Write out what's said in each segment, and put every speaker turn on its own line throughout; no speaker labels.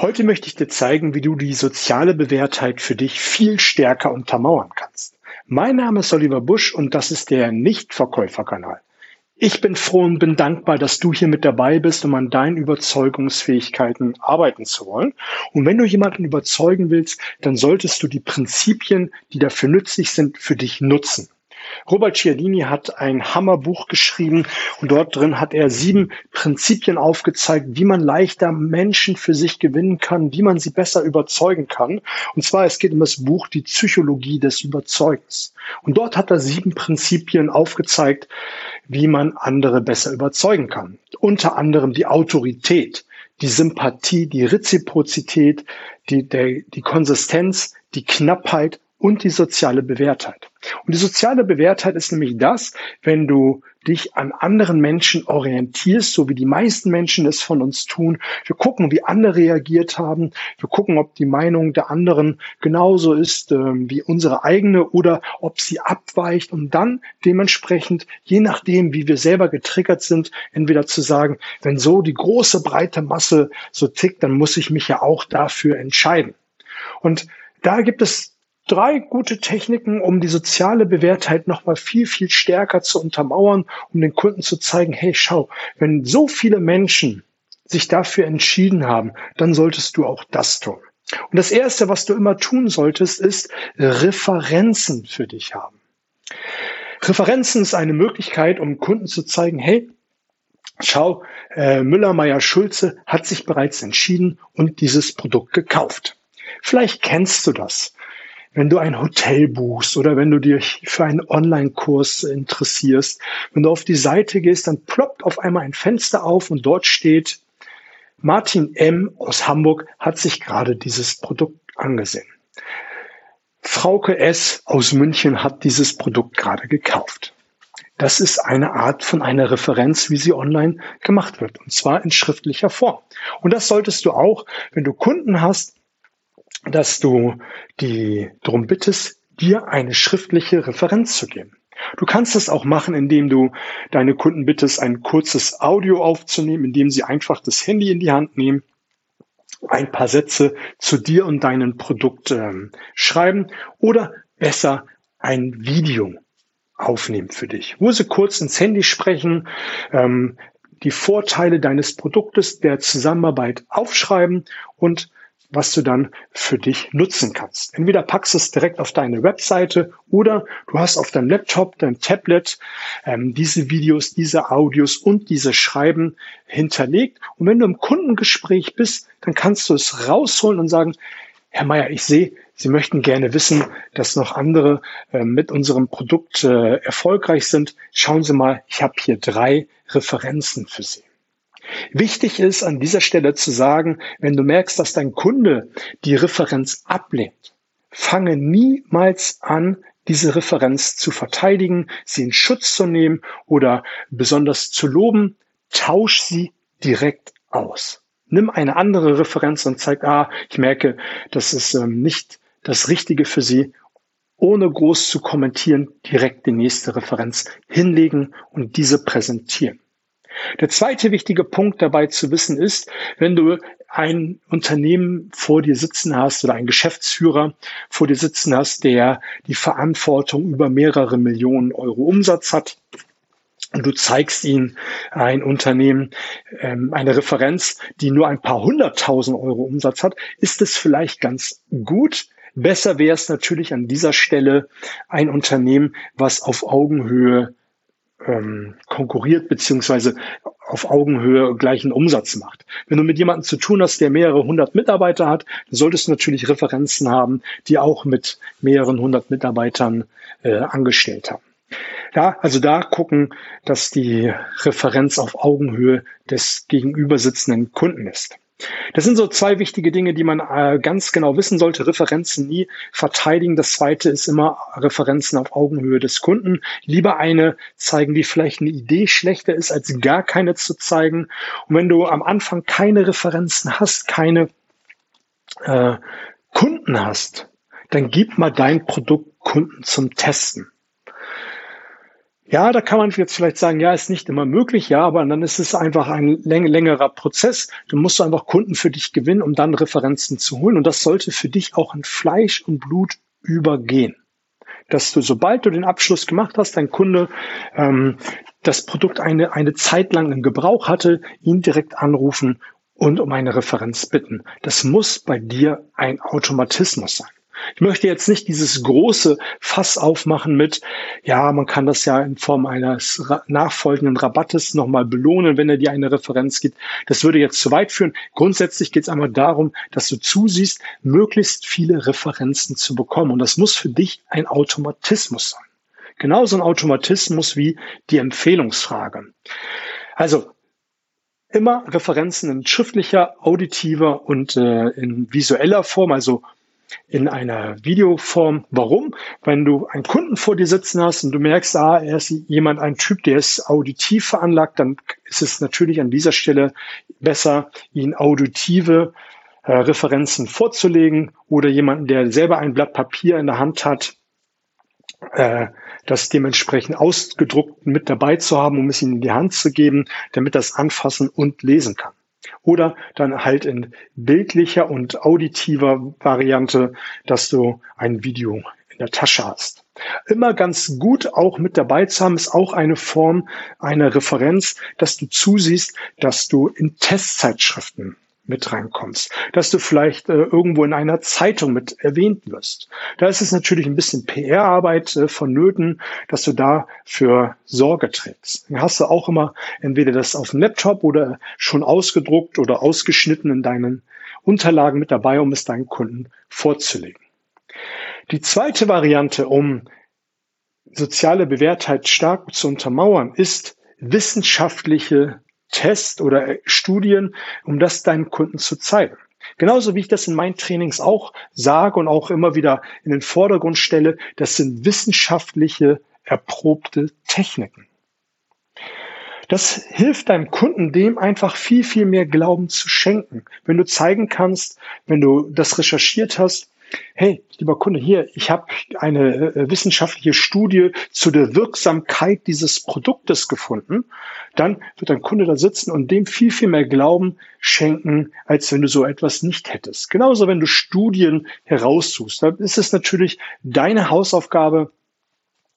Heute möchte ich dir zeigen, wie du die soziale Bewährtheit für dich viel stärker untermauern kannst. Mein Name ist Oliver Busch und das ist der Nichtverkäuferkanal. Ich bin froh und bin dankbar, dass du hier mit dabei bist, um an deinen Überzeugungsfähigkeiten arbeiten zu wollen. Und wenn du jemanden überzeugen willst, dann solltest du die Prinzipien, die dafür nützlich sind, für dich nutzen. Robert Cialdini hat ein Hammerbuch geschrieben und dort drin hat er sieben Prinzipien aufgezeigt, wie man leichter Menschen für sich gewinnen kann, wie man sie besser überzeugen kann. Und zwar, es geht um das Buch Die Psychologie des Überzeugens. Und dort hat er sieben Prinzipien aufgezeigt, wie man andere besser überzeugen kann. Unter anderem die Autorität, die Sympathie, die Reziprozität, die, der, die Konsistenz, die Knappheit und die soziale Bewährtheit. Und die soziale Bewährtheit ist nämlich das, wenn du dich an anderen Menschen orientierst, so wie die meisten Menschen es von uns tun. Wir gucken, wie andere reagiert haben. Wir gucken, ob die Meinung der anderen genauso ist äh, wie unsere eigene oder ob sie abweicht, um dann dementsprechend, je nachdem, wie wir selber getriggert sind, entweder zu sagen, wenn so die große breite Masse so tickt, dann muss ich mich ja auch dafür entscheiden. Und da gibt es drei gute Techniken, um die soziale Bewährtheit nochmal viel, viel stärker zu untermauern, um den Kunden zu zeigen, hey, schau, wenn so viele Menschen sich dafür entschieden haben, dann solltest du auch das tun. Und das Erste, was du immer tun solltest, ist Referenzen für dich haben. Referenzen ist eine Möglichkeit, um Kunden zu zeigen, hey, schau, äh, Müller, Meyer, Schulze hat sich bereits entschieden und dieses Produkt gekauft. Vielleicht kennst du das wenn du ein Hotel buchst oder wenn du dich für einen Online-Kurs interessierst, wenn du auf die Seite gehst, dann ploppt auf einmal ein Fenster auf und dort steht, Martin M. aus Hamburg hat sich gerade dieses Produkt angesehen. Frauke S. aus München hat dieses Produkt gerade gekauft. Das ist eine Art von einer Referenz, wie sie online gemacht wird, und zwar in schriftlicher Form. Und das solltest du auch, wenn du Kunden hast, dass du die darum bittest, dir eine schriftliche Referenz zu geben. Du kannst es auch machen, indem du deine Kunden bittest, ein kurzes Audio aufzunehmen, indem sie einfach das Handy in die Hand nehmen, ein paar Sätze zu dir und deinem Produkt ähm, schreiben oder besser ein Video aufnehmen für dich, wo sie kurz ins Handy sprechen, ähm, die Vorteile deines Produktes, der Zusammenarbeit aufschreiben und was du dann für dich nutzen kannst. Entweder packst du es direkt auf deine Webseite oder du hast auf deinem Laptop, deinem Tablet ähm, diese Videos, diese Audios und diese Schreiben hinterlegt. Und wenn du im Kundengespräch bist, dann kannst du es rausholen und sagen, Herr Meier, ich sehe, Sie möchten gerne wissen, dass noch andere äh, mit unserem Produkt äh, erfolgreich sind. Schauen Sie mal, ich habe hier drei Referenzen für Sie. Wichtig ist an dieser Stelle zu sagen, wenn du merkst, dass dein Kunde die Referenz ablehnt, fange niemals an, diese Referenz zu verteidigen, sie in Schutz zu nehmen oder besonders zu loben. Tausch sie direkt aus. Nimm eine andere Referenz und zeig, ah, ich merke, das ist ähm, nicht das Richtige für Sie. Ohne groß zu kommentieren, direkt die nächste Referenz hinlegen und diese präsentieren. Der zweite wichtige Punkt dabei zu wissen ist, wenn du ein Unternehmen vor dir sitzen hast oder einen Geschäftsführer vor dir sitzen hast, der die Verantwortung über mehrere Millionen Euro Umsatz hat, und du zeigst ihnen ein Unternehmen, ähm, eine Referenz, die nur ein paar hunderttausend Euro Umsatz hat, ist es vielleicht ganz gut. Besser wäre es natürlich an dieser Stelle ein Unternehmen, was auf Augenhöhe ähm, konkurriert beziehungsweise auf Augenhöhe gleichen Umsatz macht. Wenn du mit jemandem zu tun hast, der mehrere hundert Mitarbeiter hat, solltest du natürlich Referenzen haben, die auch mit mehreren hundert Mitarbeitern äh, angestellt haben. Ja, also da gucken, dass die Referenz auf Augenhöhe des gegenüber sitzenden Kunden ist. Das sind so zwei wichtige Dinge, die man äh, ganz genau wissen sollte. Referenzen nie verteidigen. Das zweite ist immer Referenzen auf Augenhöhe des Kunden. Lieber eine zeigen, die vielleicht eine Idee schlechter ist, als gar keine zu zeigen. Und wenn du am Anfang keine Referenzen hast, keine äh, Kunden hast, dann gib mal dein Produkt Kunden zum Testen. Ja, da kann man jetzt vielleicht sagen, ja, ist nicht immer möglich, ja, aber dann ist es einfach ein längerer Prozess. Du musst einfach Kunden für dich gewinnen, um dann Referenzen zu holen. Und das sollte für dich auch in Fleisch und Blut übergehen. Dass du, sobald du den Abschluss gemacht hast, dein Kunde ähm, das Produkt eine, eine Zeit lang im Gebrauch hatte, ihn direkt anrufen und um eine Referenz bitten. Das muss bei dir ein Automatismus sein. Ich möchte jetzt nicht dieses große Fass aufmachen mit, ja, man kann das ja in Form eines nachfolgenden Rabattes nochmal belohnen, wenn er dir eine Referenz gibt. Das würde jetzt zu weit führen. Grundsätzlich geht es einmal darum, dass du zusiehst, möglichst viele Referenzen zu bekommen. Und das muss für dich ein Automatismus sein. Genauso ein Automatismus wie die Empfehlungsfrage. Also immer Referenzen in schriftlicher, auditiver und äh, in visueller Form, also in einer Videoform. Warum? Wenn du einen Kunden vor dir sitzen hast und du merkst, ah, er ist jemand, ein Typ, der ist auditiv veranlagt, dann ist es natürlich an dieser Stelle besser, ihn auditive äh, Referenzen vorzulegen oder jemanden, der selber ein Blatt Papier in der Hand hat, äh, das dementsprechend ausgedruckt mit dabei zu haben, um es ihm in die Hand zu geben, damit das anfassen und lesen kann. Oder dann halt in bildlicher und auditiver Variante, dass du ein Video in der Tasche hast. Immer ganz gut auch mit dabei zu haben, ist auch eine Form einer Referenz, dass du zusiehst, dass du in Testzeitschriften mit reinkommst, dass du vielleicht äh, irgendwo in einer Zeitung mit erwähnt wirst. Da ist es natürlich ein bisschen PR-Arbeit äh, vonnöten, dass du da für Sorge trägst. Dann hast du auch immer entweder das auf dem Laptop oder schon ausgedruckt oder ausgeschnitten in deinen Unterlagen mit dabei, um es deinen Kunden vorzulegen. Die zweite Variante, um soziale Bewährtheit stark zu untermauern, ist wissenschaftliche Tests oder äh, Studien, um das deinen Kunden zu zeigen. Genauso wie ich das in meinen Trainings auch sage und auch immer wieder in den Vordergrund stelle, das sind wissenschaftliche, erprobte Techniken. Das hilft deinem Kunden, dem einfach viel, viel mehr Glauben zu schenken. Wenn du zeigen kannst, wenn du das recherchiert hast, hey, lieber Kunde, hier, ich habe eine äh, wissenschaftliche Studie zu der Wirksamkeit dieses Produktes gefunden, dann wird dein Kunde da sitzen und dem viel, viel mehr Glauben schenken, als wenn du so etwas nicht hättest. Genauso, wenn du Studien heraussuchst, dann ist es natürlich deine Hausaufgabe,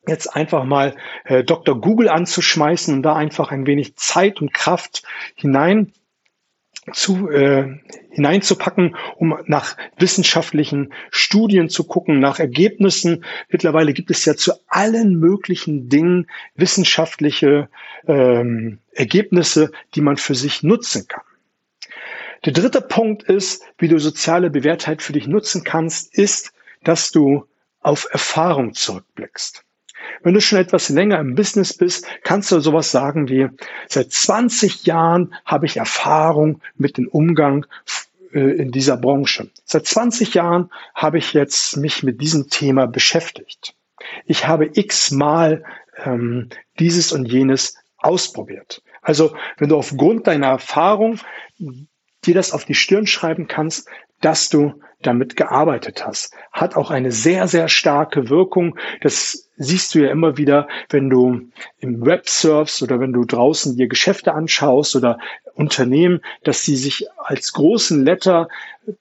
jetzt einfach mal äh, Dr. Google anzuschmeißen und da einfach ein wenig Zeit und Kraft hinein zu, äh, hineinzupacken, um nach wissenschaftlichen Studien zu gucken, nach Ergebnissen. Mittlerweile gibt es ja zu allen möglichen Dingen wissenschaftliche ähm, Ergebnisse, die man für sich nutzen kann. Der dritte Punkt ist, wie du soziale Bewährtheit für dich nutzen kannst, ist, dass du auf Erfahrung zurückblickst. Wenn du schon etwas länger im Business bist, kannst du sowas sagen wie, seit 20 Jahren habe ich Erfahrung mit dem Umgang äh, in dieser Branche. Seit 20 Jahren habe ich jetzt mich mit diesem Thema beschäftigt. Ich habe x-mal ähm, dieses und jenes ausprobiert. Also wenn du aufgrund deiner Erfahrung dir das auf die Stirn schreiben kannst, dass du damit gearbeitet hast. Hat auch eine sehr, sehr starke Wirkung. Das siehst du ja immer wieder, wenn du im Web surfst oder wenn du draußen dir Geschäfte anschaust oder Unternehmen, dass sie sich als großen Letter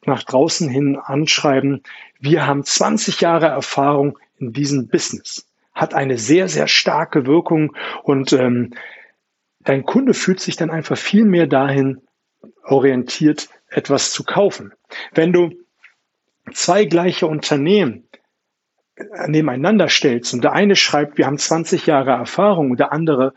nach draußen hin anschreiben, wir haben 20 Jahre Erfahrung in diesem Business. Hat eine sehr, sehr starke Wirkung und ähm, dein Kunde fühlt sich dann einfach viel mehr dahin orientiert, etwas zu kaufen. Wenn du zwei gleiche Unternehmen nebeneinander stellst und der eine schreibt, wir haben 20 Jahre Erfahrung und der andere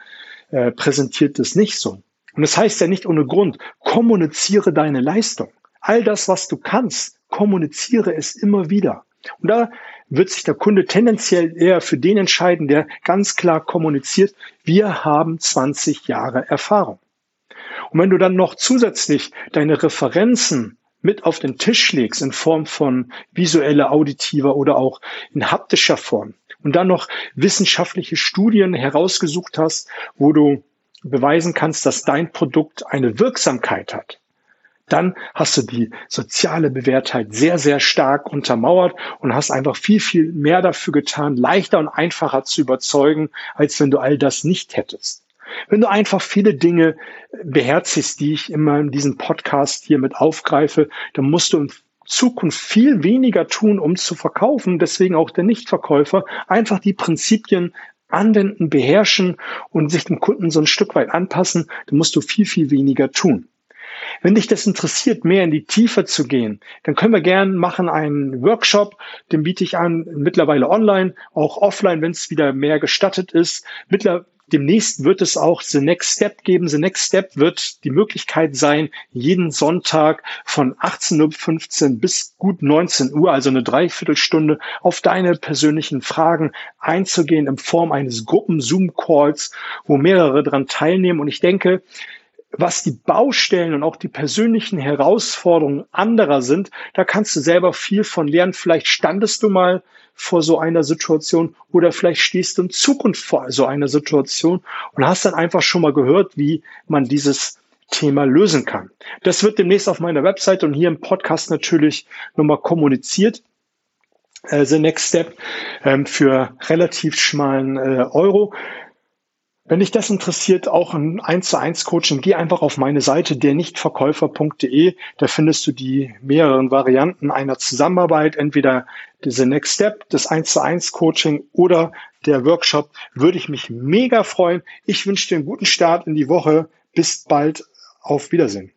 äh, präsentiert es nicht so. Und das heißt ja nicht ohne Grund, kommuniziere deine Leistung. All das, was du kannst, kommuniziere es immer wieder. Und da wird sich der Kunde tendenziell eher für den entscheiden, der ganz klar kommuniziert, wir haben 20 Jahre Erfahrung. Und wenn du dann noch zusätzlich deine Referenzen mit auf den Tisch legst in Form von visueller, auditiver oder auch in haptischer Form und dann noch wissenschaftliche Studien herausgesucht hast, wo du beweisen kannst, dass dein Produkt eine Wirksamkeit hat, dann hast du die soziale Bewährtheit sehr, sehr stark untermauert und hast einfach viel, viel mehr dafür getan, leichter und einfacher zu überzeugen, als wenn du all das nicht hättest. Wenn du einfach viele Dinge beherzigst, die ich immer in diesem Podcast hier mit aufgreife, dann musst du in Zukunft viel weniger tun, um zu verkaufen. Deswegen auch der Nichtverkäufer einfach die Prinzipien anwenden, beherrschen und sich dem Kunden so ein Stück weit anpassen. Dann musst du viel, viel weniger tun. Wenn dich das interessiert, mehr in die Tiefe zu gehen, dann können wir gerne machen einen Workshop, den biete ich an, mittlerweile online, auch offline, wenn es wieder mehr gestattet ist. Mittler Demnächst wird es auch The Next Step geben. The Next Step wird die Möglichkeit sein, jeden Sonntag von 18.15 Uhr bis gut 19 Uhr, also eine Dreiviertelstunde, auf deine persönlichen Fragen einzugehen in Form eines Gruppen-Zoom-Calls, wo mehrere dran teilnehmen. Und ich denke, was die Baustellen und auch die persönlichen Herausforderungen anderer sind, da kannst du selber viel von lernen. Vielleicht standest du mal vor so einer Situation oder vielleicht stehst du in Zukunft vor so einer Situation und hast dann einfach schon mal gehört, wie man dieses Thema lösen kann. Das wird demnächst auf meiner Website und hier im Podcast natürlich nochmal kommuniziert. The Next Step ähm, für relativ schmalen äh, Euro. Wenn dich das interessiert, auch ein 1 zu 1 Coaching, geh einfach auf meine Seite dernichtverkäufer.de. Da findest du die mehreren Varianten einer Zusammenarbeit, entweder diese Next Step, das 1 zu 1 Coaching oder der Workshop. Würde ich mich mega freuen. Ich wünsche dir einen guten Start in die Woche. Bis bald. Auf Wiedersehen.